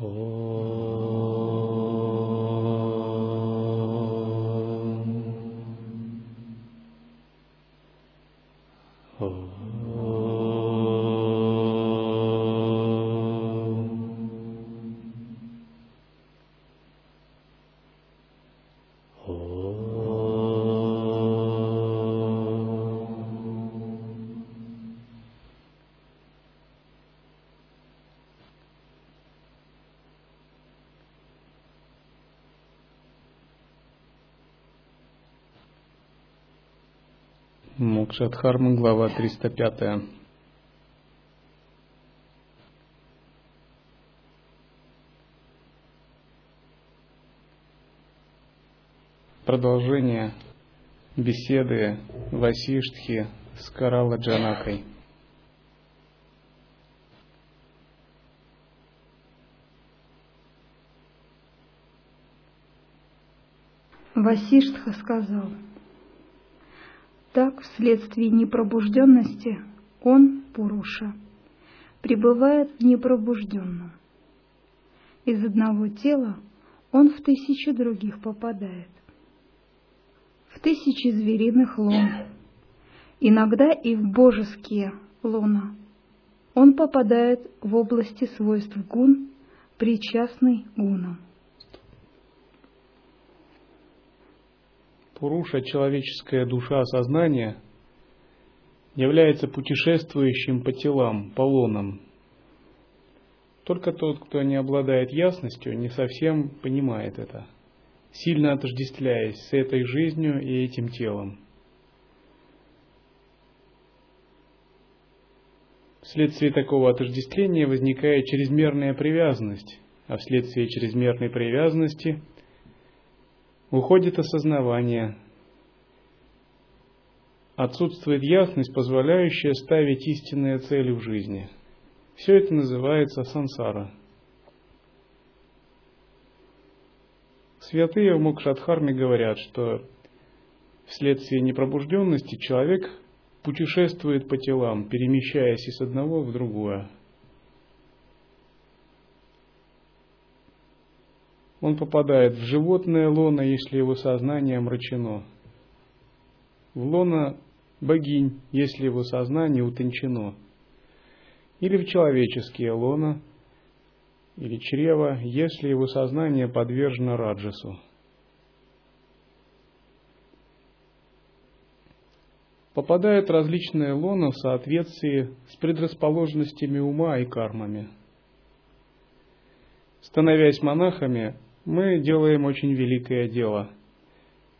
哦。Мокшадхарма, глава 305. Продолжение беседы Васиштхи с Карала Джанакой. Васиштха сказал – так, вследствие непробужденности, он, Пуруша, пребывает в непробужденном. Из одного тела он в тысячи других попадает, в тысячи звериных лун, иногда и в божеские луна. Он попадает в области свойств гун, причастный гунам. Пуруша, человеческая душа сознания, является путешествующим по телам, по лунам. Только тот, кто не обладает ясностью, не совсем понимает это, сильно отождествляясь с этой жизнью и этим телом. Вследствие такого отождествления возникает чрезмерная привязанность, а вследствие чрезмерной привязанности – уходит осознавание, отсутствует ясность, позволяющая ставить истинные цели в жизни. Все это называется сансара. Святые в Мокшадхарме говорят, что вследствие непробужденности человек путешествует по телам, перемещаясь из одного в другое. Он попадает в животное лоно, если его сознание омрачено, в лоно богинь, если его сознание утончено, или в человеческие лона, или чрево, если его сознание подвержено раджасу. Попадают различные лона в соответствии с предрасположенностями ума и кармами. Становясь монахами, мы делаем очень великое дело.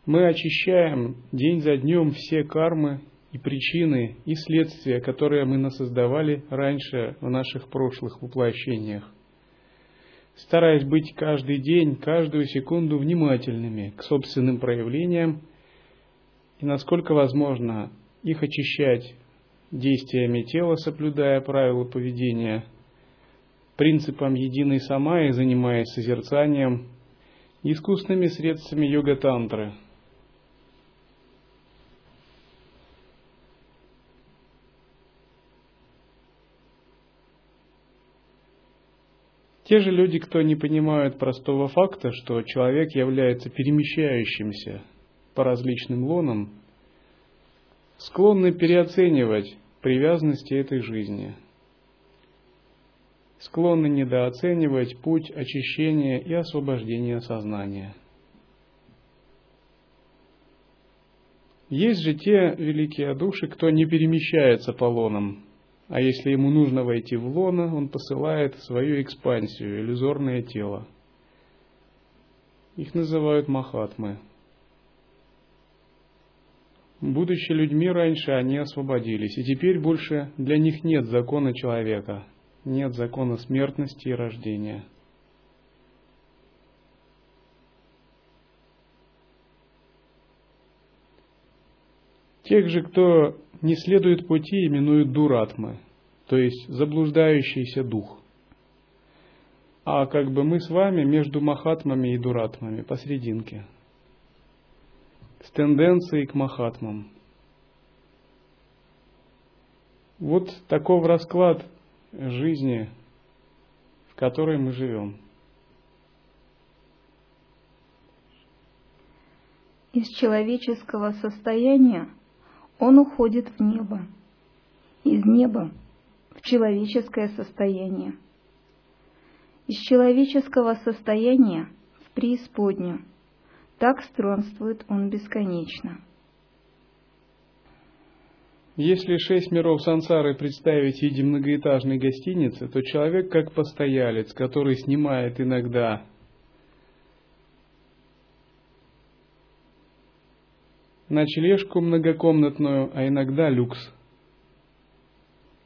Мы очищаем день за днем все кармы и причины и следствия, которые мы насоздавали раньше в наших прошлых воплощениях, стараясь быть каждый день, каждую секунду внимательными к собственным проявлениям и, насколько возможно, их очищать действиями тела, соблюдая правила поведения, принципом единой самаи, занимаясь созерцанием, искусными средствами йога-тантры. Те же люди, кто не понимают простого факта, что человек является перемещающимся по различным лонам, склонны переоценивать привязанности этой жизни – склонны недооценивать путь очищения и освобождения сознания. Есть же те великие души, кто не перемещается по лонам, а если ему нужно войти в лоно, он посылает свою экспансию, иллюзорное тело. Их называют махатмы. Будучи людьми раньше, они освободились, и теперь больше для них нет закона человека – нет закона смертности и рождения. Тех же, кто не следует пути, именуют дуратмы, то есть заблуждающийся дух. А как бы мы с вами между махатмами и дуратмами, посерединке, с тенденцией к махатмам. Вот таков расклад жизни, в которой мы живем. Из человеческого состояния он уходит в небо, из неба в человеческое состояние, из человеческого состояния в преисподнюю. Так странствует он бесконечно. Если шесть миров сансары представить в виде многоэтажной гостиницы, то человек как постоялец, который снимает иногда ночлежку многокомнатную, а иногда люкс.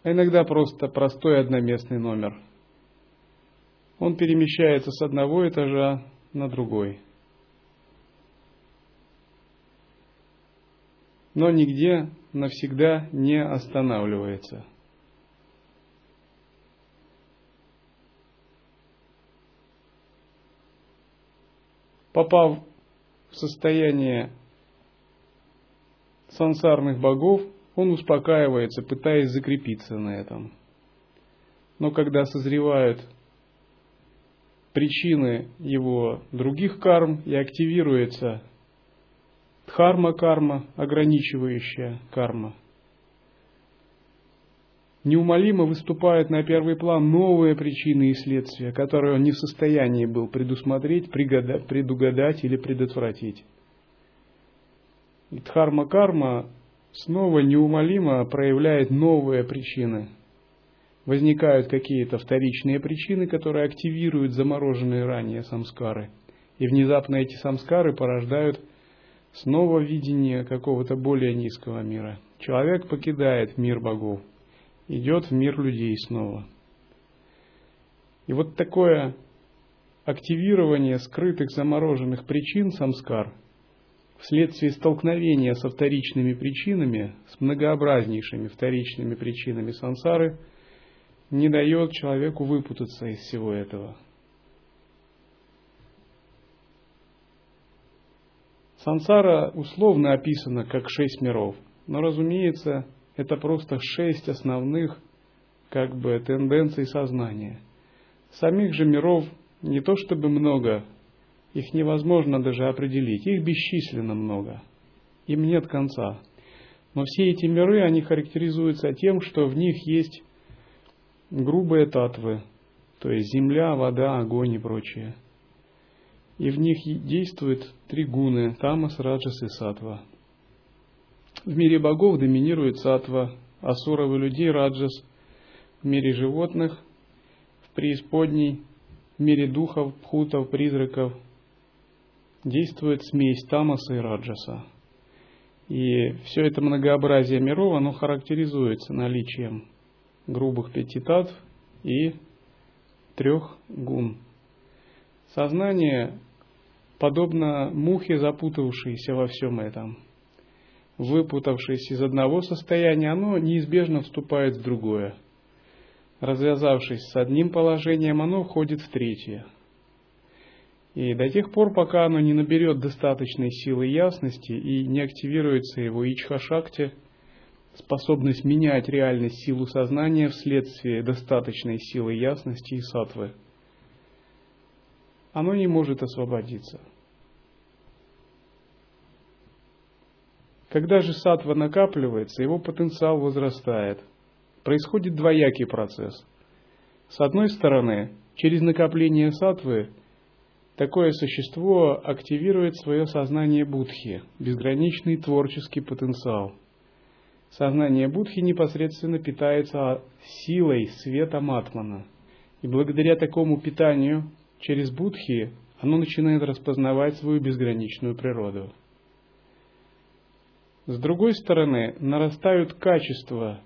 А иногда просто простой одноместный номер. Он перемещается с одного этажа на другой. Но нигде навсегда не останавливается. Попав в состояние сансарных богов, он успокаивается, пытаясь закрепиться на этом. Но когда созревают причины его других карм и активируется дхарма-карма, ограничивающая карма, неумолимо выступают на первый план новые причины и следствия, которые он не в состоянии был предусмотреть, предугадать или предотвратить. И дхарма-карма снова неумолимо проявляет новые причины. Возникают какие-то вторичные причины, которые активируют замороженные ранее самскары. И внезапно эти самскары порождают снова видение какого-то более низкого мира. Человек покидает мир богов, идет в мир людей снова. И вот такое активирование скрытых замороженных причин самскар – вследствие столкновения со вторичными причинами, с многообразнейшими вторичными причинами сансары, не дает человеку выпутаться из всего этого. Сансара условно описана как шесть миров, но, разумеется, это просто шесть основных как бы тенденций сознания. Самих же миров не то чтобы много, их невозможно даже определить. Их бесчисленно много. Им нет конца. Но все эти миры, они характеризуются тем, что в них есть грубые татвы, то есть земля, вода, огонь и прочее. И в них действуют три гуны – тамас, раджас и сатва. В мире богов доминирует сатва, асуров и людей – раджас, в мире животных, в преисподней, в мире духов, пхутов, призраков – действует смесь тамаса и раджаса. И все это многообразие миров, оно характеризуется наличием грубых пяти татв и трех гун. Сознание подобно мухе, запутавшейся во всем этом. Выпутавшись из одного состояния, оно неизбежно вступает в другое. Развязавшись с одним положением, оно входит в третье – и до тех пор, пока оно не наберет достаточной силы ясности и не активируется его ичха-шакти, способность менять реальность силу сознания вследствие достаточной силы ясности и сатвы, оно не может освободиться. Когда же сатва накапливается, его потенциал возрастает. Происходит двоякий процесс. С одной стороны, через накопление сатвы – Такое существо активирует свое сознание Будхи, безграничный творческий потенциал. Сознание Будхи непосредственно питается силой света Матмана. И благодаря такому питанию через Будхи оно начинает распознавать свою безграничную природу. С другой стороны, нарастают качества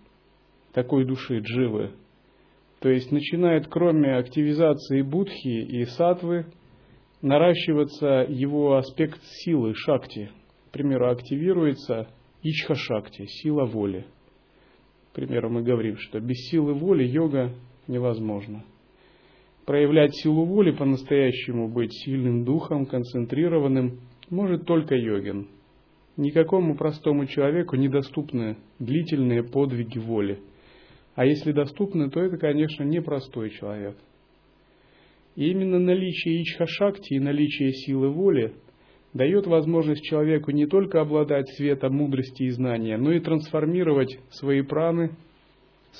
такой души, дживы. То есть начинает, кроме активизации будхи и сатвы, наращиваться его аспект силы, шакти. К примеру, активируется ичха-шакти, сила воли. К примеру, мы говорим, что без силы воли йога невозможна. Проявлять силу воли по-настоящему, быть сильным духом, концентрированным, может только йогин. Никакому простому человеку недоступны длительные подвиги воли. А если доступны, то это, конечно, непростой человек – и именно наличие ичха-шакти и наличие силы воли дает возможность человеку не только обладать светом мудрости и знания, но и трансформировать свои праны,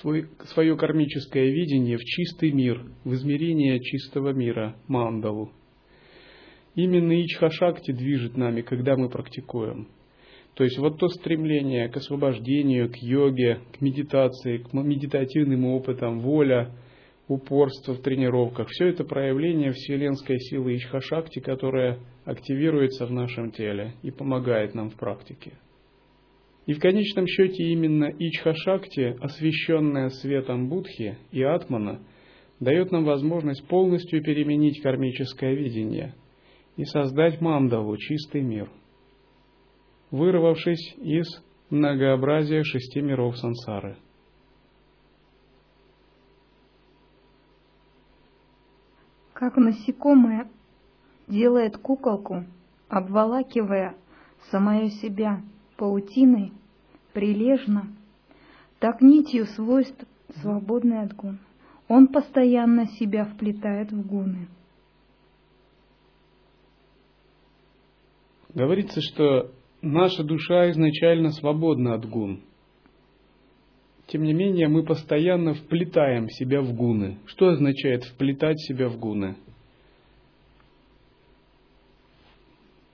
свой, свое кармическое видение в чистый мир, в измерение чистого мира, мандалу. Именно Ичхашакти движет нами, когда мы практикуем. То есть вот то стремление к освобождению, к йоге, к медитации, к медитативным опытам, воля, упорство в тренировках, все это проявление вселенской силы Ичхашакти, которая активируется в нашем теле и помогает нам в практике. И в конечном счете именно Ичхашакти, освещенная светом Будхи и Атмана, дает нам возможность полностью переменить кармическое видение – и создать мандалу, чистый мир, вырвавшись из многообразия шести миров сансары. Как насекомое делает куколку, обволакивая самое себя паутиной, прилежно, так нитью свойств свободный от гун. Он постоянно себя вплетает в гуны. Говорится, что наша душа изначально свободна от гун. Тем не менее, мы постоянно вплетаем себя в гуны. Что означает вплетать себя в гуны?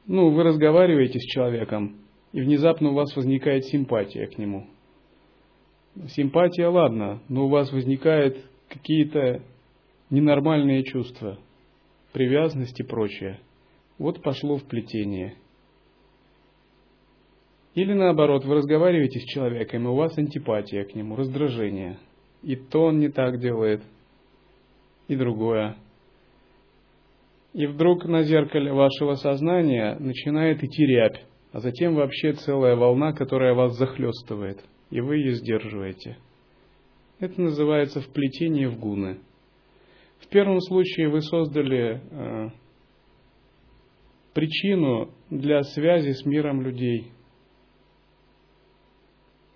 Ну, вы разговариваете с человеком, и внезапно у вас возникает симпатия к нему. Симпатия, ладно, но у вас возникают какие-то ненормальные чувства, привязанность и прочее. Вот пошло вплетение. Или наоборот, вы разговариваете с человеком, и у вас антипатия к нему, раздражение. И то он не так делает, и другое. И вдруг на зеркале вашего сознания начинает идти рябь, а затем вообще целая волна, которая вас захлестывает, и вы ее сдерживаете. Это называется вплетение в гуны. В первом случае вы создали э, причину для связи с миром людей,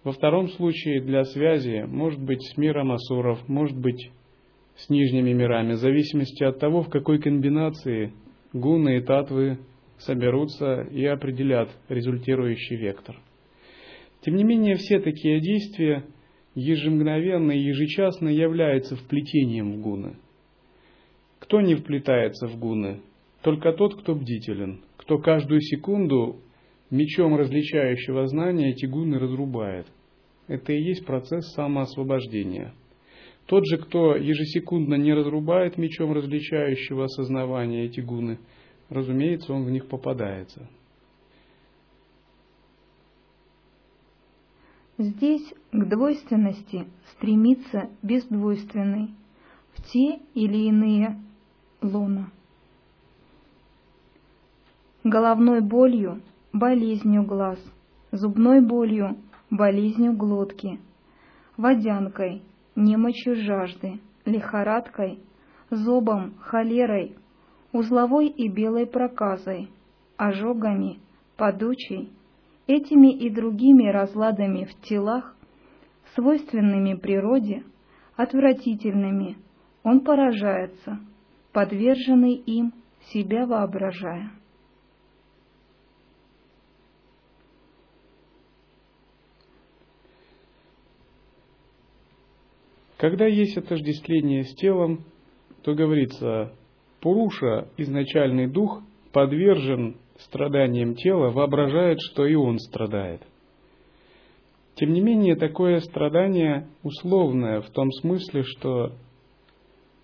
во втором случае для связи может быть с миром асуров, может быть с нижними мирами, в зависимости от того, в какой комбинации гуны и татвы соберутся и определят результирующий вектор. Тем не менее, все такие действия ежемгновенно и ежечасно являются вплетением в гуны. Кто не вплетается в гуны? Только тот, кто бдителен, кто каждую секунду мечом различающего знания эти гуны разрубает. Это и есть процесс самоосвобождения. Тот же, кто ежесекундно не разрубает мечом различающего осознавания эти гуны, разумеется, он в них попадается. Здесь к двойственности стремится бездвойственный в те или иные лона. Головной болью, болезнью глаз, зубной болью, болезнью глотки, водянкой, немочью жажды, лихорадкой, зобом, холерой, узловой и белой проказой, ожогами, подучей, этими и другими разладами в телах, свойственными природе, отвратительными, он поражается, подверженный им, себя воображая. Когда есть отождествление с телом, то говорится, Пуруша, изначальный дух, подвержен страданиям тела, воображает, что и он страдает. Тем не менее, такое страдание условное в том смысле, что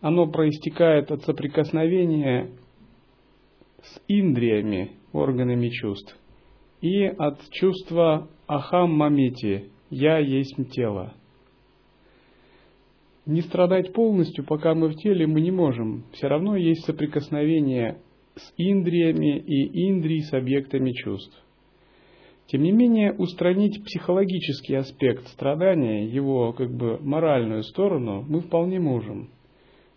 оно проистекает от соприкосновения с индриями, органами чувств, и от чувства ахам мамити – «я есть тело». Не страдать полностью, пока мы в теле, мы не можем. Все равно есть соприкосновение с индриями и индрий с объектами чувств. Тем не менее, устранить психологический аспект страдания, его как бы моральную сторону, мы вполне можем.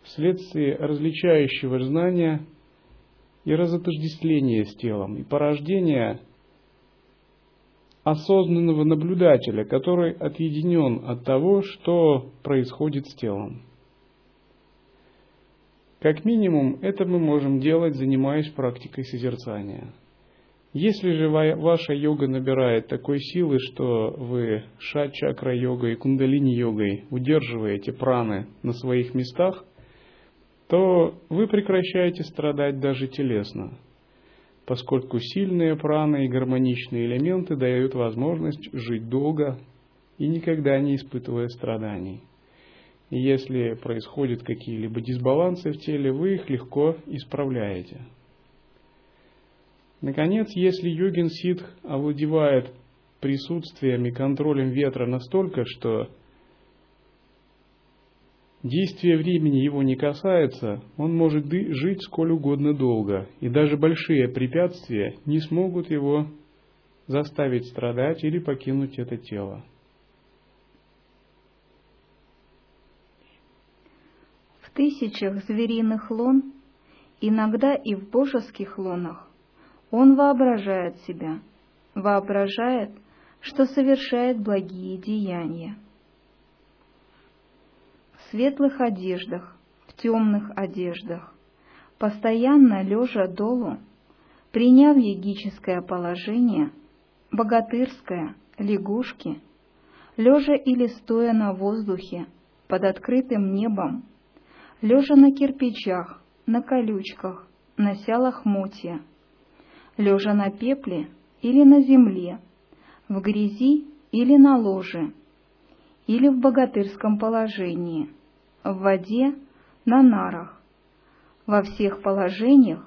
Вследствие различающего знания и разотождествления с телом, и порождения осознанного наблюдателя, который отъединен от того, что происходит с телом. Как минимум, это мы можем делать, занимаясь практикой созерцания. Если же ваша йога набирает такой силы, что вы шат-чакра-йогой и кундалини-йогой удерживаете праны на своих местах, то вы прекращаете страдать даже телесно, поскольку сильные праны и гармоничные элементы дают возможность жить долго и никогда не испытывая страданий. И если происходят какие-либо дисбалансы в теле, вы их легко исправляете – Наконец, если йогин ситх овладевает присутствием и контролем ветра настолько, что действие времени его не касается, он может жить сколь угодно долго, и даже большие препятствия не смогут его заставить страдать или покинуть это тело. В тысячах звериных лон, иногда и в божеских лонах, он воображает себя, воображает, что совершает благие деяния. Светлых одеждах, в темных одеждах, постоянно лежа долу, приняв егическое положение, богатырское, лягушки, лежа или стоя на воздухе, под открытым небом, лежа на кирпичах, на колючках, нося лохмотья — лежа на пепле или на земле, в грязи или на ложе, или в богатырском положении, в воде, на нарах. Во всех положениях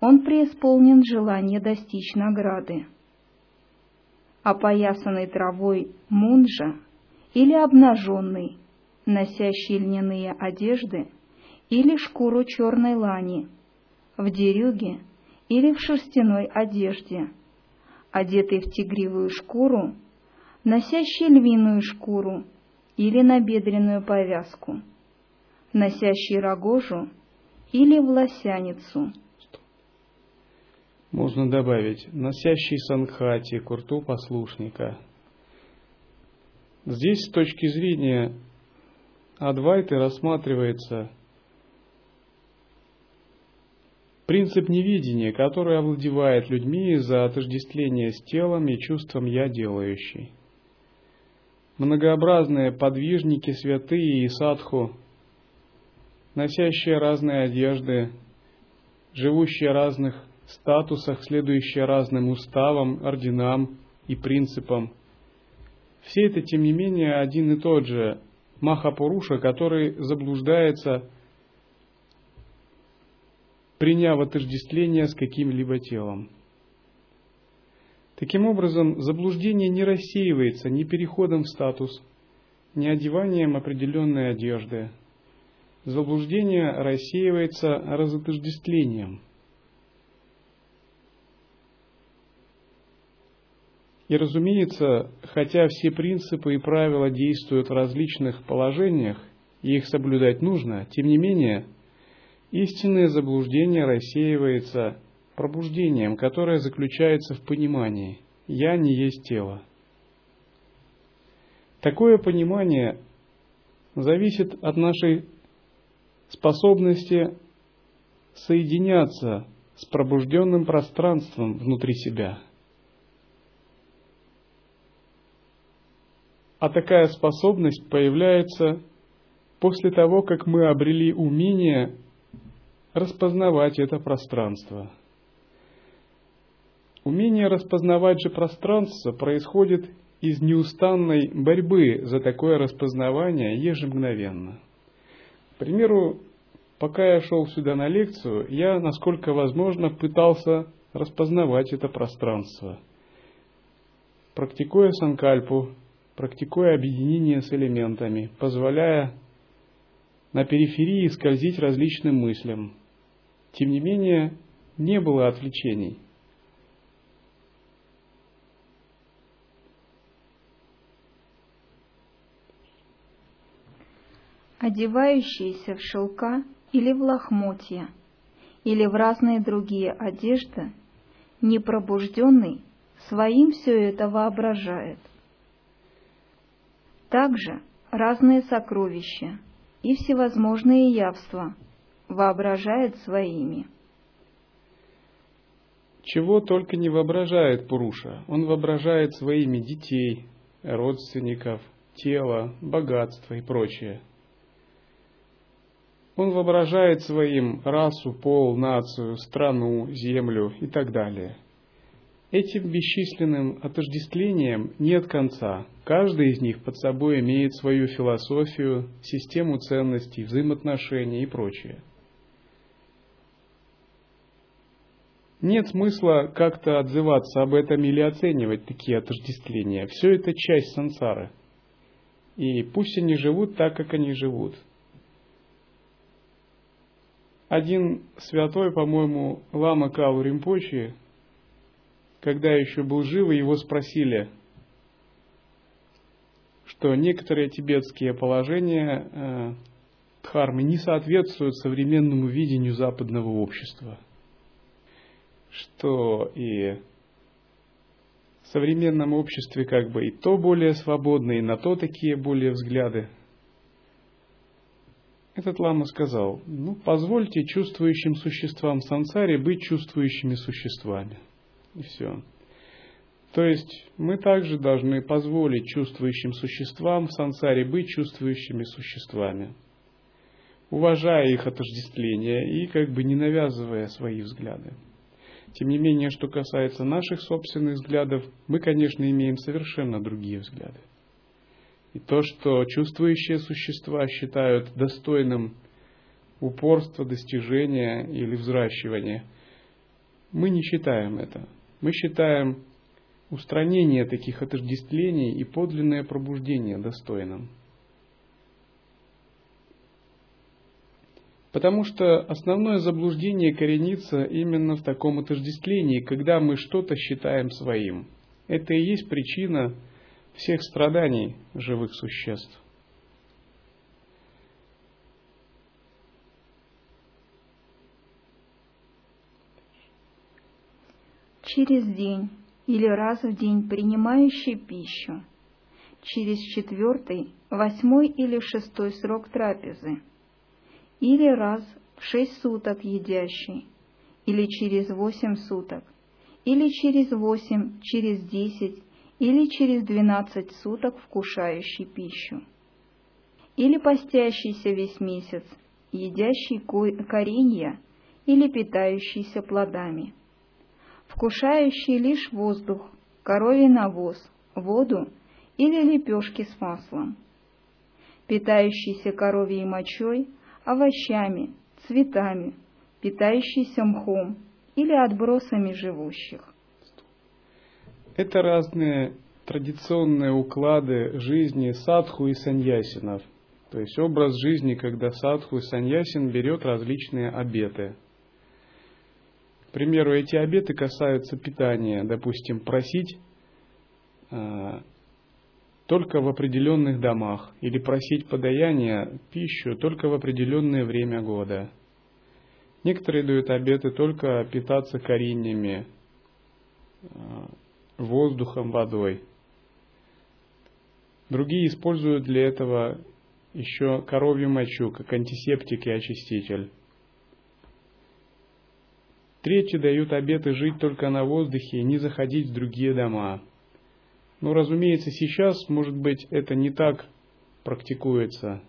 он преисполнен желание достичь награды. Опоясанный травой мунжа или обнаженный, носящий льняные одежды или шкуру черной лани, в дерюге или в шерстяной одежде, одетый в тигривую шкуру, носящий львиную шкуру или набедренную повязку, носящий рогожу или власяницу. Можно добавить, носящий санхати, курту послушника. Здесь с точки зрения Адвайты рассматривается Принцип невидения, который овладевает людьми из-за отождествления с телом и чувством «я делающий». Многообразные подвижники, святые и садху, носящие разные одежды, живущие разных статусах, следующие разным уставам, орденам и принципам. Все это, тем не менее, один и тот же Махапуруша, который заблуждается – приняв отождествление с каким-либо телом. Таким образом, заблуждение не рассеивается ни переходом в статус, ни одеванием определенной одежды. Заблуждение рассеивается разотождествлением. И разумеется, хотя все принципы и правила действуют в различных положениях, и их соблюдать нужно, тем не менее – Истинное заблуждение рассеивается пробуждением, которое заключается в понимании «я не есть тело». Такое понимание зависит от нашей способности соединяться с пробужденным пространством внутри себя. А такая способность появляется после того, как мы обрели умение распознавать это пространство. Умение распознавать же пространство происходит из неустанной борьбы за такое распознавание ежемгновенно. К примеру, пока я шел сюда на лекцию, я, насколько возможно, пытался распознавать это пространство, практикуя санкальпу, практикуя объединение с элементами, позволяя на периферии скользить различным мыслям, тем не менее, не было отвлечений. Одевающиеся в шелка или в лохмотья, или в разные другие одежды, непробужденный своим все это воображает. Также разные сокровища и всевозможные явства – воображает своими. чего только не воображает Пуруша. Он воображает своими детей, родственников, тело, богатство и прочее. Он воображает своим расу, пол, нацию, страну, землю и так далее. Этим бесчисленным отождествлением нет конца. Каждый из них под собой имеет свою философию, систему ценностей, взаимоотношений и прочее. Нет смысла как-то отзываться об этом или оценивать такие отождествления. Все это часть сансары. И пусть они живут так, как они живут. Один святой, по-моему, Лама Калу Римпочи, когда еще был жив, его спросили, что некоторые тибетские положения э, дхармы не соответствуют современному видению западного общества – что и в современном обществе как бы и то более свободно, и на то такие более взгляды. Этот лама сказал, ну, позвольте чувствующим существам сансаре быть чувствующими существами. И все. То есть мы также должны позволить чувствующим существам в сансаре быть чувствующими существами, уважая их отождествление и как бы не навязывая свои взгляды. Тем не менее, что касается наших собственных взглядов, мы, конечно, имеем совершенно другие взгляды. И то, что чувствующие существа считают достойным упорства, достижения или взращивания, мы не считаем это. Мы считаем устранение таких отождествлений и подлинное пробуждение достойным. Потому что основное заблуждение коренится именно в таком отождествлении, когда мы что-то считаем своим. Это и есть причина всех страданий живых существ. Через день или раз в день принимающий пищу, через четвертый, восьмой или шестой срок трапезы – или раз в шесть суток едящий, или через восемь суток, или через восемь, через десять, или через двенадцать суток вкушающий пищу, или постящийся весь месяц, едящий коренья или питающийся плодами, вкушающий лишь воздух, коровий навоз, воду или лепешки с маслом, питающийся коровьей мочой – овощами, цветами, питающийся мхом или отбросами живущих. Это разные традиционные уклады жизни садху и саньясинов. То есть образ жизни, когда садху и саньясин берет различные обеты. К примеру, эти обеты касаются питания. Допустим, просить а, только в определенных домах или просить подаяние пищу только в определенное время года. Некоторые дают обеты только питаться кореньями, э, воздухом, водой. Другие используют для этого еще коровью мочу, как антисептик и очиститель. Третьи дают обеты жить только на воздухе и не заходить в другие дома – но, разумеется, сейчас, может быть, это не так практикуется.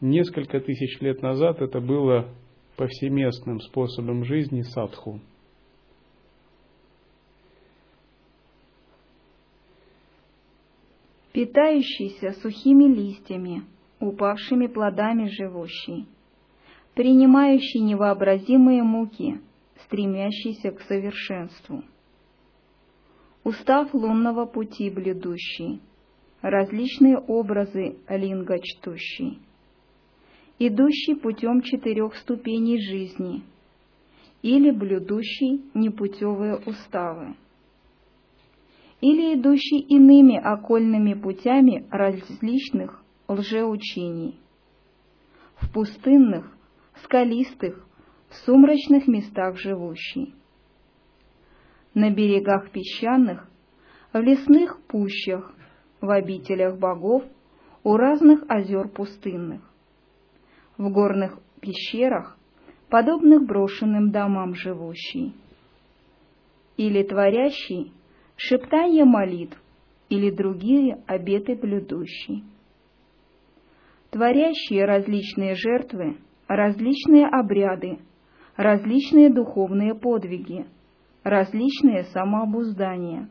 Несколько тысяч лет назад это было повсеместным способом жизни садху. Питающийся сухими листьями, упавшими плодами живущий, принимающий невообразимые муки, стремящийся к совершенству – устав лунного пути блюдущий, различные образы линга чтущий, идущий путем четырех ступеней жизни или блюдущий непутевые уставы, или идущий иными окольными путями различных лжеучений, в пустынных, скалистых, сумрачных местах живущий. На берегах песчаных, в лесных пущах, в обителях богов, у разных озер пустынных, в горных пещерах, подобных брошенным домам живущий, или творящий шептание молитв или другие обеты блюдущий. Творящие различные жертвы, различные обряды, различные духовные подвиги, различные самообуздания,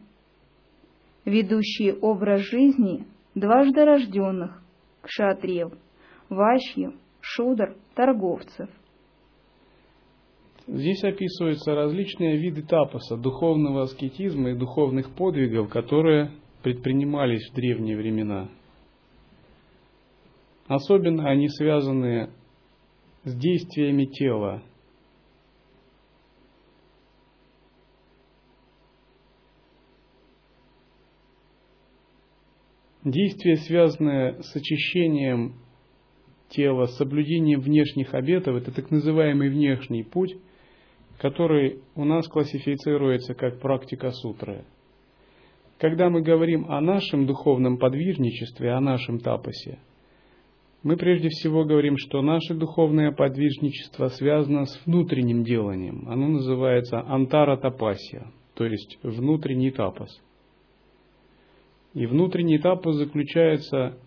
ведущие образ жизни дважды рожденных, кшатриев, ващьев, шудр, торговцев. Здесь описываются различные виды тапоса, духовного аскетизма и духовных подвигов, которые предпринимались в древние времена. Особенно они связаны с действиями тела. Действия, связанные с очищением тела, с соблюдением внешних обетов, это так называемый внешний путь, который у нас классифицируется как практика сутры. Когда мы говорим о нашем духовном подвижничестве, о нашем тапосе, мы прежде всего говорим, что наше духовное подвижничество связано с внутренним деланием. Оно называется антара тапасия, то есть внутренний тапос. И внутренний тапос заключается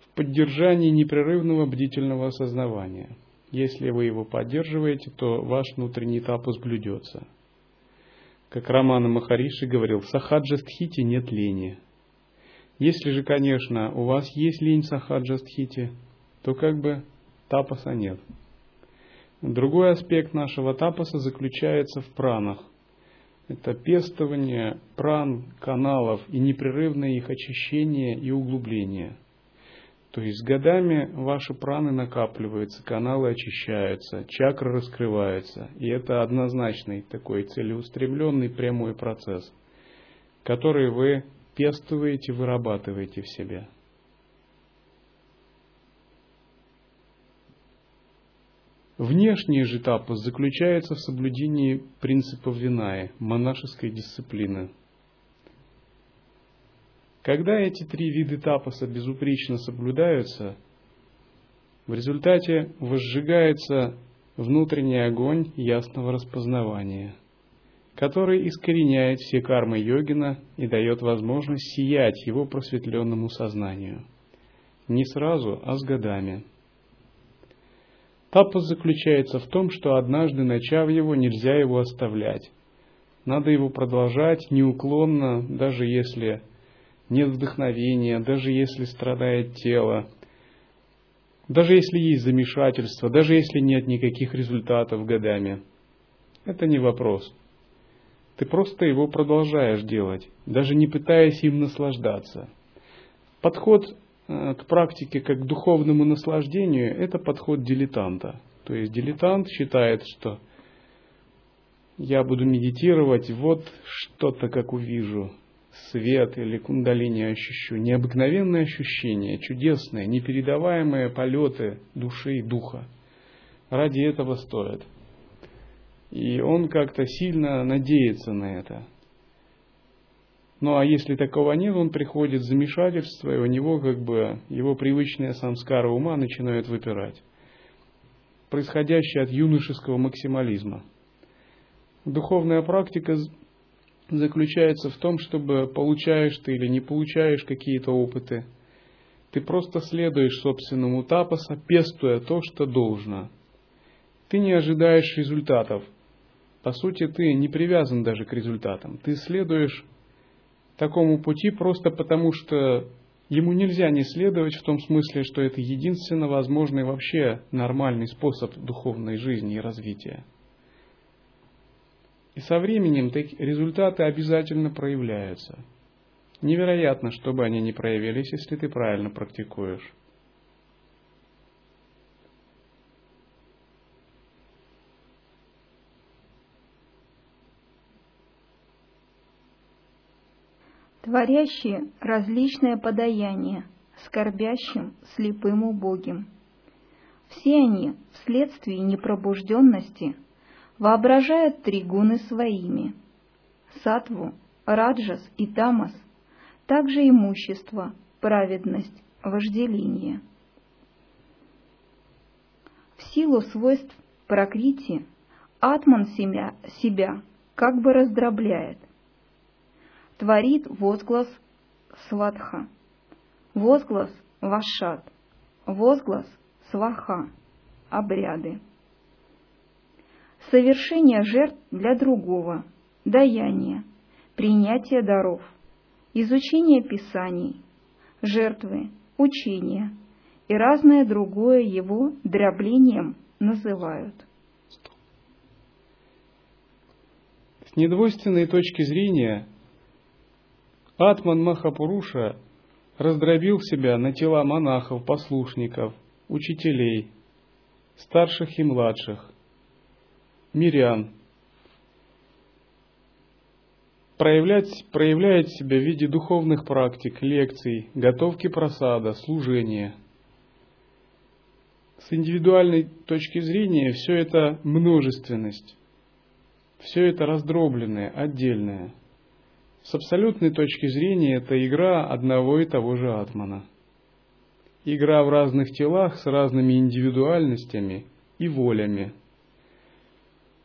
в поддержании непрерывного бдительного осознавания. Если вы его поддерживаете, то ваш внутренний тапос блюдется. Как Романа Махариши говорил, в сахаджастхите нет лени – если же, конечно, у вас есть лень сахаджастхити, то как бы тапаса нет. Другой аспект нашего тапаса заключается в пранах. Это пестование пран, каналов и непрерывное их очищение и углубление. То есть с годами ваши праны накапливаются, каналы очищаются, чакры раскрываются. И это однозначный такой целеустремленный прямой процесс, который вы пестуете, вырабатываете в себе. Внешний же тапос заключается в соблюдении принципов Винаи, монашеской дисциплины. Когда эти три вида тапоса безупречно соблюдаются, в результате возжигается внутренний огонь ясного распознавания – который искореняет все кармы йогина и дает возможность сиять его просветленному сознанию. Не сразу, а с годами. Тапас заключается в том, что однажды начав его, нельзя его оставлять. Надо его продолжать неуклонно, даже если нет вдохновения, даже если страдает тело, даже если есть замешательство, даже если нет никаких результатов годами. Это не вопрос. Ты просто его продолжаешь делать, даже не пытаясь им наслаждаться. Подход э, к практике как к духовному наслаждению – это подход дилетанта. То есть дилетант считает, что я буду медитировать, вот что-то как увижу, свет или кундалини ощущу, необыкновенные ощущения, чудесные, непередаваемые полеты души и духа. Ради этого стоит. И он как-то сильно надеется на это. Ну а если такого нет, он приходит в замешательство, и у него как бы его привычная самскара ума начинает выпирать. Происходящее от юношеского максимализма. Духовная практика заключается в том, чтобы получаешь ты или не получаешь какие-то опыты, ты просто следуешь собственному тапоса, пестуя то, что должно. Ты не ожидаешь результатов – по сути, ты не привязан даже к результатам. Ты следуешь такому пути просто потому, что ему нельзя не следовать в том смысле, что это единственно возможный вообще нормальный способ духовной жизни и развития. И со временем результаты обязательно проявляются. Невероятно, чтобы они не проявились, если ты правильно практикуешь. творящие различное подаяние, скорбящим, слепым убогим. Все они, вследствие непробужденности, воображают три гуны своими – сатву, раджас и тамас, также имущество, праведность, вожделение. В силу свойств прокрити Атман себя, себя как бы раздробляет. Творит возглас сватха, возглас вашат, возглас сваха, обряды. Совершение жертв для другого, даяние, принятие даров, изучение писаний, жертвы, учения и разное другое его дроблением называют. С недвойственной точки зрения Атман Махапуруша раздробил себя на тела монахов, послушников, учителей, старших и младших, мирян, проявлять, проявляет себя в виде духовных практик, лекций, готовки просада, служения. С индивидуальной точки зрения все это множественность, все это раздробленное, отдельное. С абсолютной точки зрения это игра одного и того же атмана. Игра в разных телах с разными индивидуальностями и волями –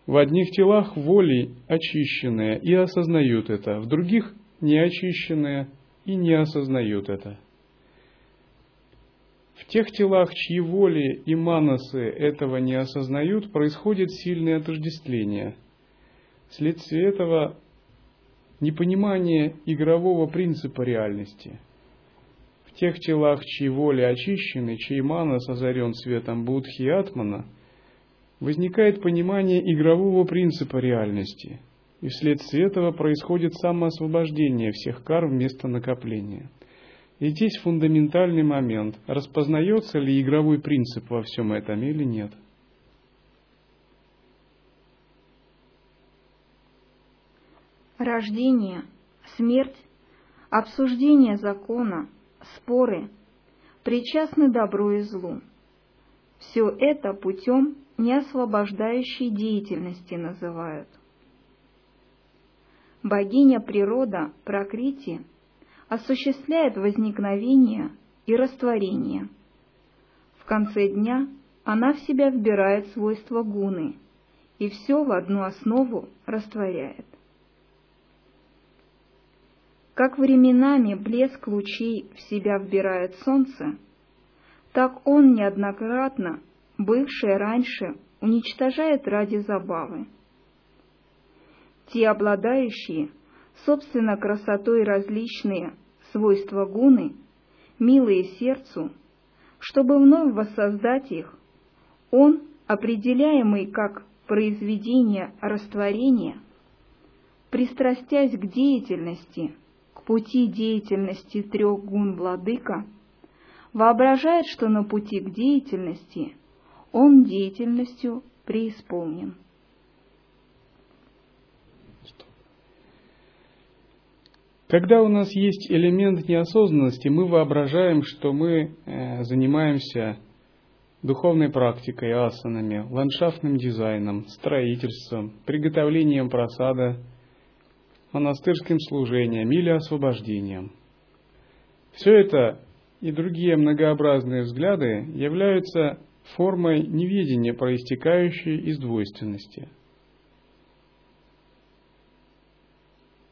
в одних телах воли очищенные и осознают это, в других неочищенные и не осознают это. В тех телах, чьи воли и манасы этого не осознают, происходит сильное отождествление. Вследствие этого непонимание игрового принципа реальности. В тех телах, чьи воли очищены, чей манас озарен светом Будхи и Атмана – возникает понимание игрового принципа реальности, и вследствие этого происходит самоосвобождение всех кар вместо накопления. И здесь фундаментальный момент, распознается ли игровой принцип во всем этом или нет. Рождение, смерть, обсуждение закона, споры причастны добру и злу. Все это путем неосвобождающей деятельности называют. Богиня природа, Пракрити, осуществляет возникновение и растворение. В конце дня она в себя вбирает свойства гуны и все в одну основу растворяет. Как временами блеск лучей в себя вбирает солнце, так он неоднократно бывшее раньше, уничтожает ради забавы. Те обладающие, собственно, красотой различные свойства гуны, милые сердцу, чтобы вновь воссоздать их, он, определяемый как произведение растворения, пристрастясь к деятельности, к пути деятельности трех гун владыка, воображает, что на пути к деятельности – он деятельностью преисполнен. Когда у нас есть элемент неосознанности, мы воображаем, что мы э, занимаемся духовной практикой, асанами, ландшафтным дизайном, строительством, приготовлением просада, монастырским служением или освобождением. Все это и другие многообразные взгляды являются формой неведения, проистекающей из двойственности.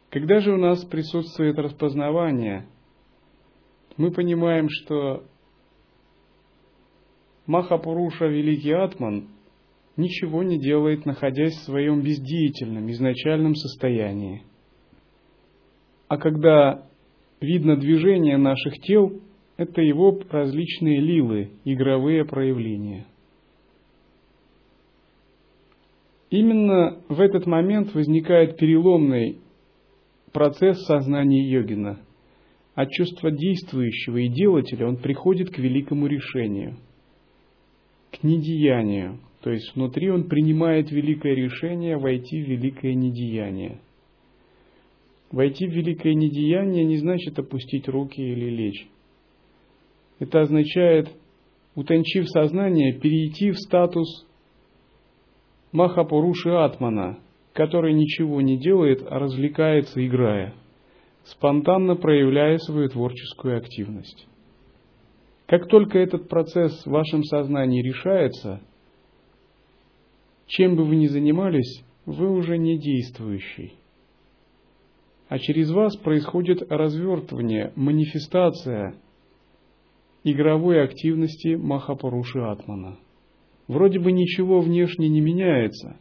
Когда же у нас присутствует распознавание, мы понимаем, что Махапуруша, великий Атман, ничего не делает, находясь в своем бездеятельном, изначальном состоянии. А когда видно движение наших тел, это его различные лилы, игровые проявления. Именно в этот момент возникает переломный процесс сознания йогина. От чувства действующего и делателя он приходит к великому решению, к недеянию. То есть внутри он принимает великое решение войти в великое недеяние. Войти в великое недеяние не значит опустить руки или лечь. Это означает, утончив сознание, перейти в статус Махапуруши Атмана, который ничего не делает, а развлекается, играя, спонтанно проявляя свою творческую активность. Как только этот процесс в вашем сознании решается, чем бы вы ни занимались, вы уже не действующий. А через вас происходит развертывание, манифестация игровой активности Махапуруши Атмана. Вроде бы ничего внешне не меняется,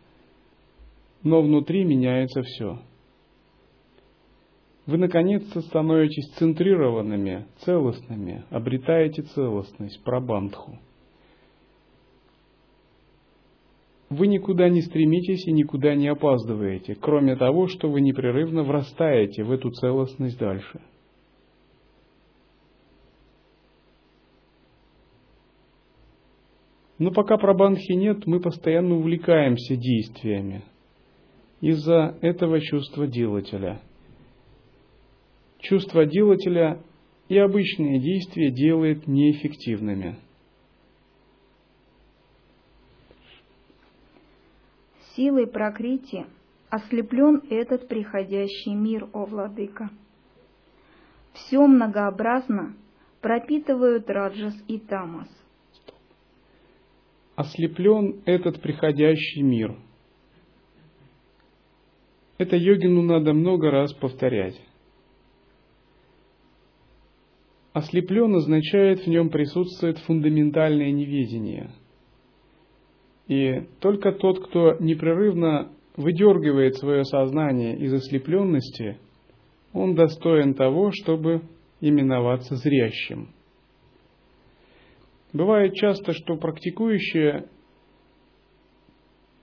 но внутри меняется все. Вы наконец-то становитесь центрированными, целостными, обретаете целостность, прабандху. Вы никуда не стремитесь и никуда не опаздываете, кроме того, что вы непрерывно врастаете в эту целостность дальше. Но пока прабанхи нет, мы постоянно увлекаемся действиями из-за этого чувства делателя. Чувство делателя и обычные действия делает неэффективными – Силой прокрити ослеплен этот приходящий мир, о владыка. Все многообразно пропитывают раджас и тамас. Ослеплен этот приходящий мир. Это йогину надо много раз повторять. Ослеплен означает, в нем присутствует фундаментальное неведение – и только тот, кто непрерывно выдергивает свое сознание из ослепленности, он достоин того, чтобы именоваться зрящим. Бывает часто, что практикующие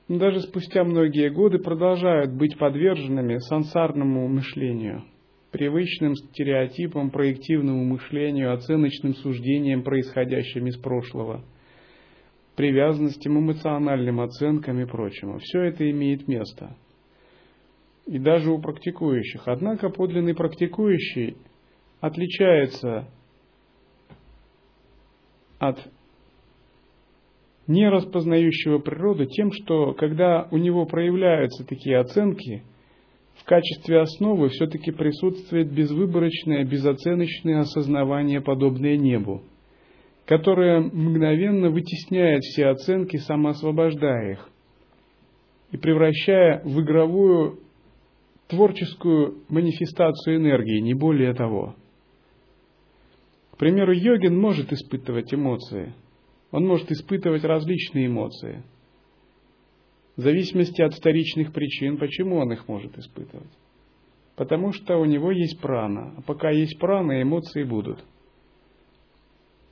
даже спустя многие годы продолжают быть подверженными сансарному мышлению, привычным стереотипам, проективному мышлению, оценочным суждениям, происходящим из прошлого – привязанностям, эмоциональным оценкам и прочему. Все это имеет место. И даже у практикующих. Однако подлинный практикующий отличается от нераспознающего природу тем, что когда у него проявляются такие оценки, в качестве основы все-таки присутствует безвыборочное, безоценочное осознавание, подобное небу которая мгновенно вытесняет все оценки, самоосвобождая их и превращая в игровую творческую манифестацию энергии, не более того. Примеру, йогин может испытывать эмоции. Он может испытывать различные эмоции. В зависимости от вторичных причин, почему он их может испытывать. Потому что у него есть прана. А пока есть прана, эмоции будут –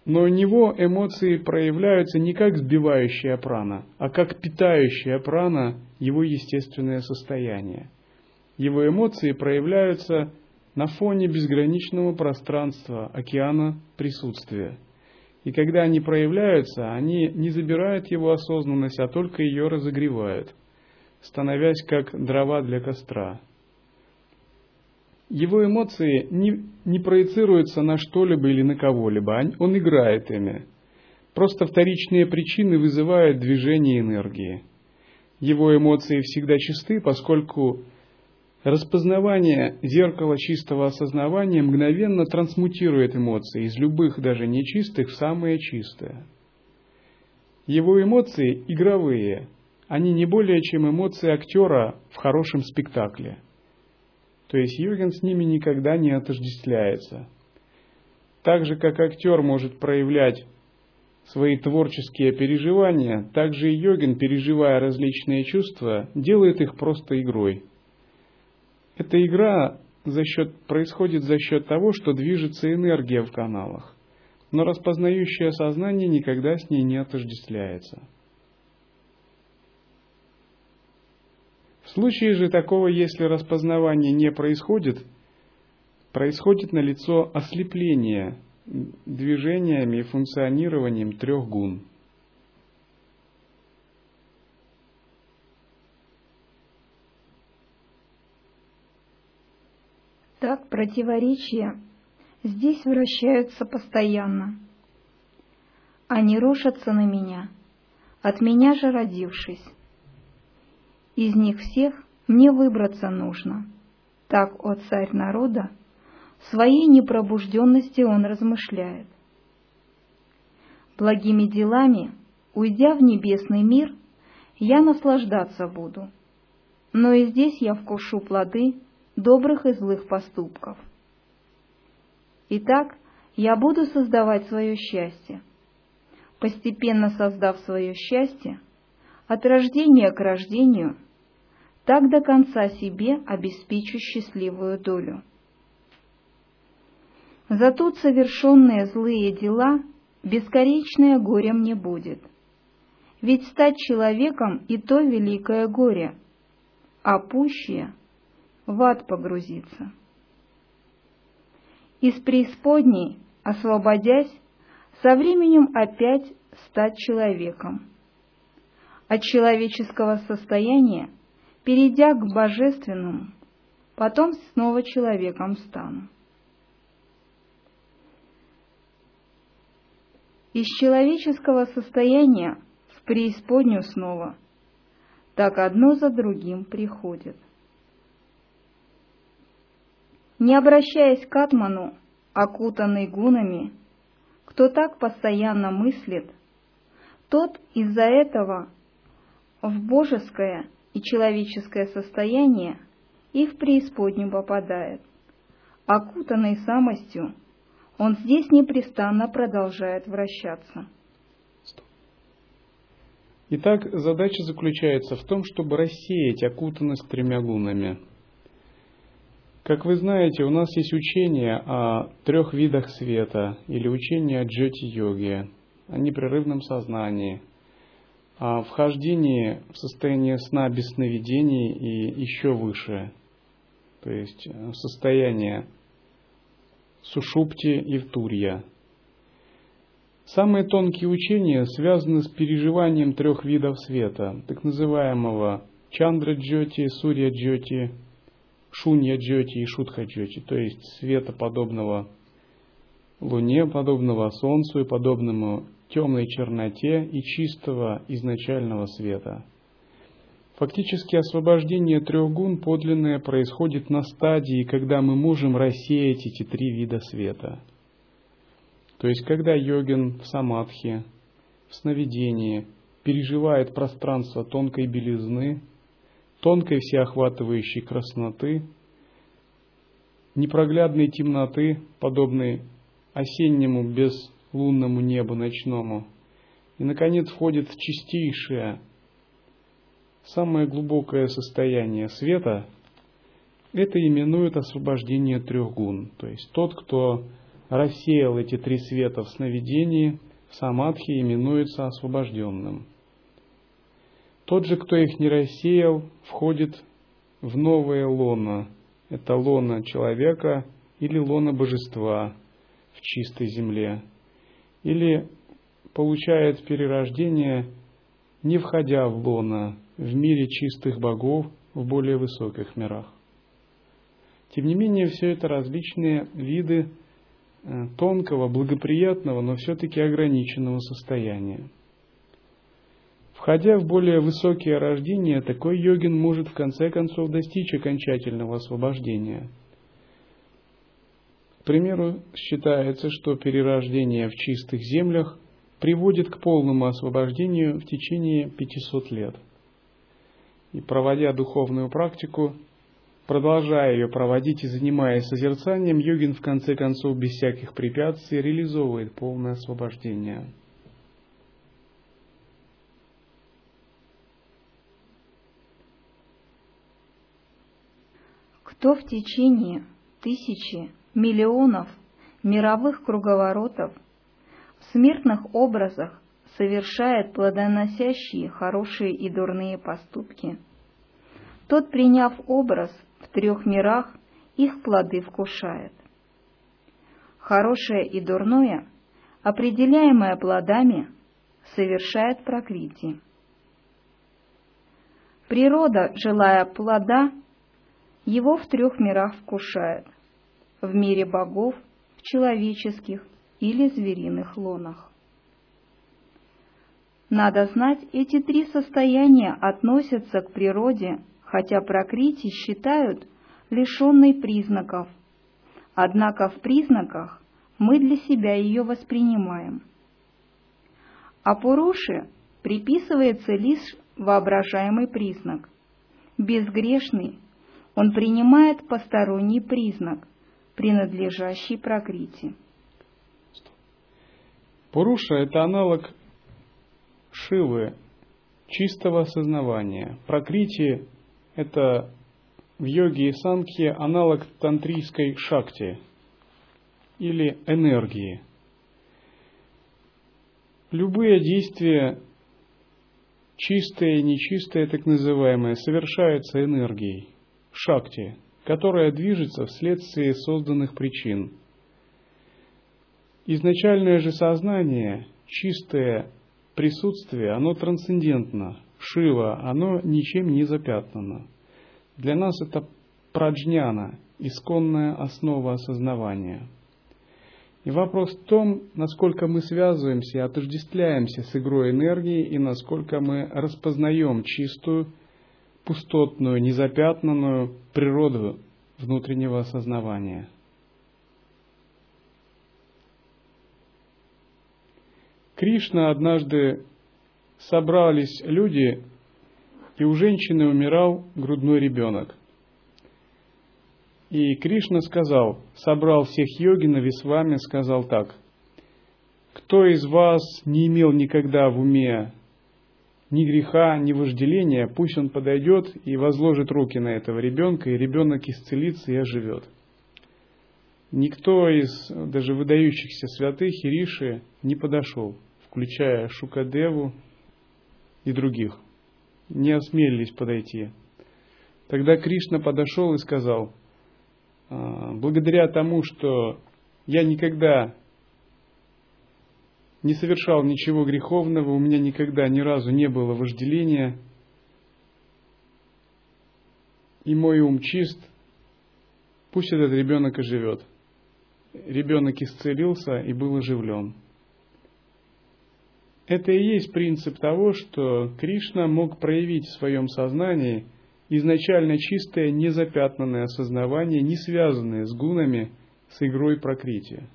но у него эмоции проявляются не как сбивающая прана, а как питающая прана его естественное состояние. Его эмоции проявляются на фоне безграничного пространства, океана присутствия. И когда они проявляются, они не забирают его осознанность, а только ее разогревают, становясь как дрова для костра – его эмоции не, не проецируются на что-либо или на кого-либо, он играет ими. Просто вторичные причины вызывают движение энергии. Его эмоции всегда чисты, поскольку распознавание зеркала чистого осознавания мгновенно трансмутирует эмоции из любых, даже нечистых, в самые чистые. Его эмоции игровые, они не более чем эмоции актера в хорошем спектакле – то есть йогин с ними никогда не отождествляется. Так же, как актер может проявлять свои творческие переживания, так же и йогин, переживая различные чувства, делает их просто игрой. Эта игра за счет, происходит за счет того, что движется энергия в каналах, но распознающее сознание никогда с ней не отождествляется. В случае же такого, если распознавание не происходит, происходит на лицо ослепление движениями и функционированием трех гун. Так противоречия здесь вращаются постоянно. Они рушатся на меня, от меня же родившись. Из них всех мне выбраться нужно. Так, о царь народа, в своей непробужденности он размышляет. Благими делами, уйдя в небесный мир, я наслаждаться буду. но и здесь я вкушу плоды добрых и злых поступков. Итак, я буду создавать свое счастье. Постепенно создав свое счастье, от рождения к рождению, так до конца себе обеспечу счастливую долю. За тут совершенные злые дела бесконечное горе мне будет. Ведь стать человеком и то великое горе, а пущее в ад погрузиться. Из преисподней, освободясь, со временем опять стать человеком. От человеческого состояния, перейдя к божественному, потом снова человеком стану. Из человеческого состояния в преисподнюю снова, так одно за другим приходит. Не обращаясь к Атману, окутанный гунами, кто так постоянно мыслит, тот из-за этого в божеское и человеческое состояние и в преисподнюю попадает. Окутанный самостью, он здесь непрестанно продолжает вращаться. Итак, задача заключается в том, чтобы рассеять окутанность тремя гунами – как вы знаете, у нас есть учение о трех видах света или учение о джоти-йоге, о непрерывном сознании, о вхождении в состояние сна без сновидений и еще выше, то есть состояние сушупти и втурья. Самые тонкие учения связаны с переживанием трех видов света, так называемого чандра-джоти, сурья-джоти шунья джоти и шутха джоти, то есть света подобного луне, подобного солнцу и подобному темной черноте и чистого изначального света. Фактически освобождение трех гун подлинное происходит на стадии, когда мы можем рассеять эти три вида света. То есть, когда йогин в самадхи, в сновидении переживает пространство тонкой белизны, тонкой всеохватывающей красноты, непроглядной темноты, подобной осеннему безлунному небу ночному, и, наконец, входит в чистейшее, самое глубокое состояние света, это именует освобождение трех гун. То есть тот, кто рассеял эти три света в сновидении, в самадхи именуется освобожденным – тот же, кто их не рассеял, входит в новое лоно. Это лоно человека или лоно божества в чистой земле. Или получает перерождение, не входя в лоно, в мире чистых богов в более высоких мирах. Тем не менее, все это различные виды э, тонкого, благоприятного, но все-таки ограниченного состояния. Входя в более высокие рождения, такой йогин может в конце концов достичь окончательного освобождения. К примеру, считается, что перерождение в чистых землях приводит к полному освобождению в течение 500 лет. И проводя духовную практику, продолжая ее проводить и занимаясь созерцанием, йогин в конце концов без всяких препятствий реализовывает полное освобождение. Кто в течение тысячи, миллионов мировых круговоротов в смертных образах совершает плодоносящие хорошие и дурные поступки, тот, приняв образ в трех мирах, их плоды вкушает. Хорошее и дурное, определяемое плодами, совершает прокрити. Природа, желая плода, его в трех мирах вкушает – в мире богов, в человеческих или звериных лонах. Надо знать, эти три состояния относятся к природе, хотя прокрити считают лишенной признаков. Однако в признаках мы для себя ее воспринимаем. А Пуруши приписывается лишь воображаемый признак – Безгрешный, он принимает посторонний признак, принадлежащий Пракрити. Пуруша – это аналог Шивы, чистого осознавания. Пракрити – это в йоге и санхе аналог тантрийской шакти или энергии. Любые действия, чистые и нечистые, так называемые, совершаются энергией, шакти, которая движется вследствие созданных причин. Изначальное же сознание, чистое присутствие, оно трансцендентно, Шива, оно ничем не запятнано. Для нас это праджняна, исконная основа осознавания. И вопрос в том, насколько мы связываемся и отождествляемся с игрой энергии и насколько мы распознаем чистую, пустотную, незапятнанную природу внутреннего осознавания – Кришна однажды собрались люди, и у женщины умирал грудной ребенок. И Кришна сказал, собрал всех йогинов и с вами сказал так, кто из вас не имел никогда в уме ни греха, ни вожделения, пусть он подойдет и возложит руки на этого ребенка, и ребенок исцелится и оживет. Никто из даже выдающихся святых Ириши не подошел включая Шукадеву и других, не осмелились подойти. Тогда Кришна подошел и сказал, «А, благодаря тому, что я никогда не совершал ничего греховного, у меня никогда ни разу не было вожделения, и мой ум чист, пусть этот ребенок и живет. Ребенок исцелился и был оживлен. Это и есть принцип того, что Кришна мог проявить в своем сознании изначально чистое, незапятнанное осознавание, не связанное с гунами, с игрой прокрития.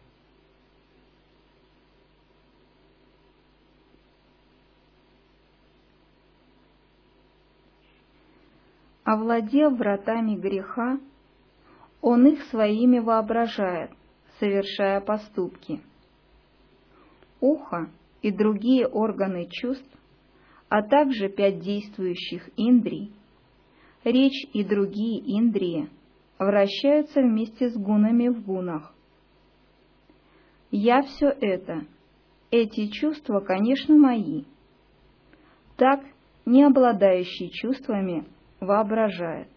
Овладев вратами греха, он их своими воображает, совершая поступки. Ухо и другие органы чувств, а также пять действующих индрий, речь и другие индрии вращаются вместе с гунами в гунах. Я все это, эти чувства, конечно, мои. Так, не обладающий чувствами, воображает.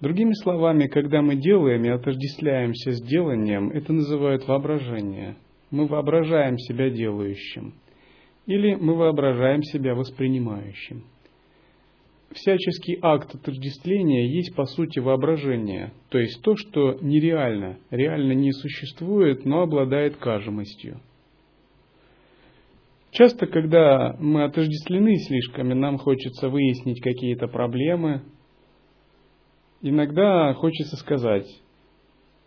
Другими словами, когда мы делаем и отождествляемся с деланием, это называют воображение – мы воображаем себя делающим, или мы воображаем себя воспринимающим. Всяческий акт отождествления есть по сути воображение, то есть то, что нереально, реально не существует, но обладает кажемостью. Часто, когда мы отождествлены слишком, и нам хочется выяснить какие-то проблемы, иногда хочется сказать,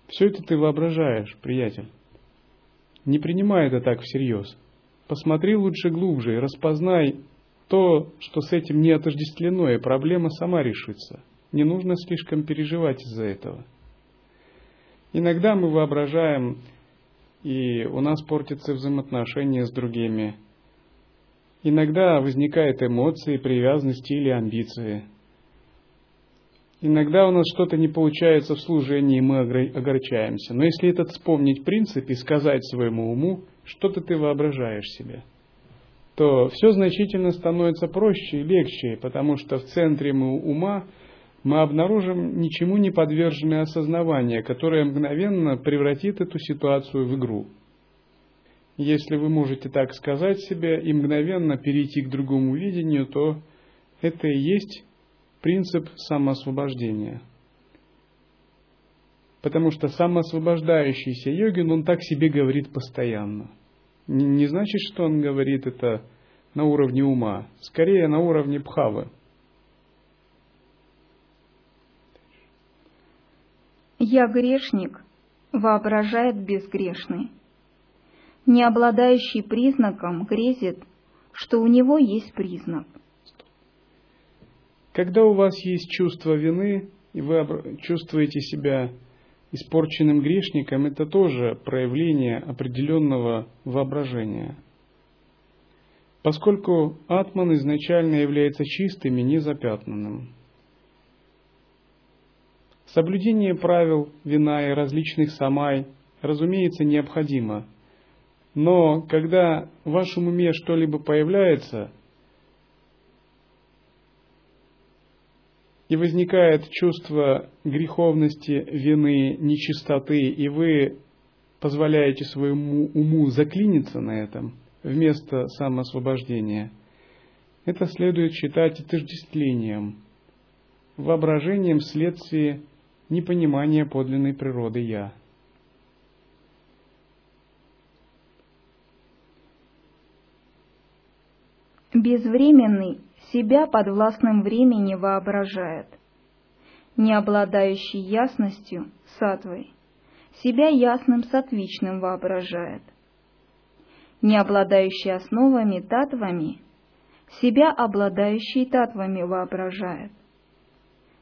все это ты воображаешь, приятель. Не принимай это так всерьез. Посмотри лучше глубже и распознай то, что с этим не отождествлено, и проблема сама решится. Не нужно слишком переживать из-за этого. Иногда мы воображаем, и у нас портятся взаимоотношения с другими. Иногда возникают эмоции, привязанности или амбиции – Иногда у нас что-то не получается в служении, и мы огорчаемся. Но если этот вспомнить принцип и сказать своему уму, что-то ты воображаешь себе, то все значительно становится проще и легче, потому что в центре мы ума мы обнаружим ничему не подверженное осознавание, которое мгновенно превратит эту ситуацию в игру. Если вы можете так сказать себе и мгновенно перейти к другому видению, то это и есть принцип самоосвобождения. Потому что самоосвобождающийся йогин, он так себе говорит постоянно. Не, значит, что он говорит это на уровне ума, скорее на уровне бхавы. «Я грешник», воображает безгрешный. Не обладающий признаком грезит, что у него есть признак – Когда у вас есть чувство вины, и вы чувствуете себя испорченным грешником, это тоже проявление определенного воображения. Поскольку атман изначально является чистым и незапятнанным. Соблюдение правил вина и различных самай, разумеется, необходимо. Но когда в вашем уме что-либо появляется – и возникает чувство греховности, вины, нечистоты, и вы позволяете своему уму заклиниться на этом вместо самоосвобождения, это следует считать отождествлением, воображением вследствие непонимания подлинной природы «я». Безвременный себя под властным времени воображает. Не обладающий ясностью сатвой, себя ясным сатвичным воображает. Не обладающий основами татвами, себя обладающий татвами воображает.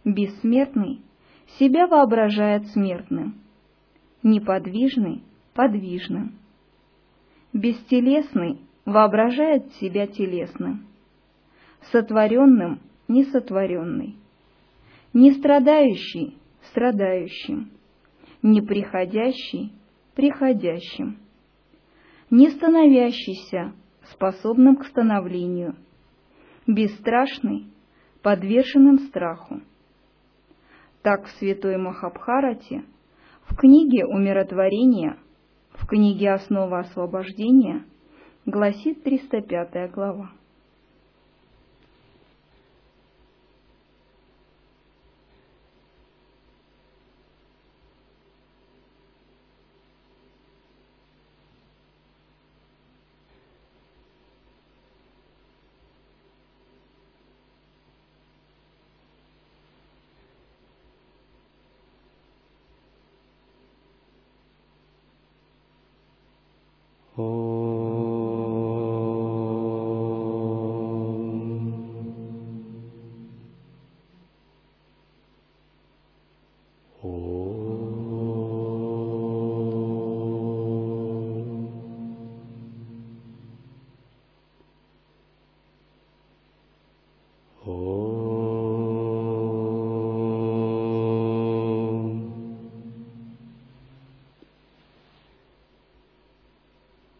Бессмертный себя воображает смертным, неподвижный – подвижным. Бестелесный воображает себя телесным сотворенным – несотворенный, не страдающий – страдающим, не приходящий – приходящим, не становящийся – способным к становлению, бесстрашный – подвешенным страху. Так в Святой Махабхарате, в книге «Умиротворение», в книге «Основа освобождения» гласит 305 глава.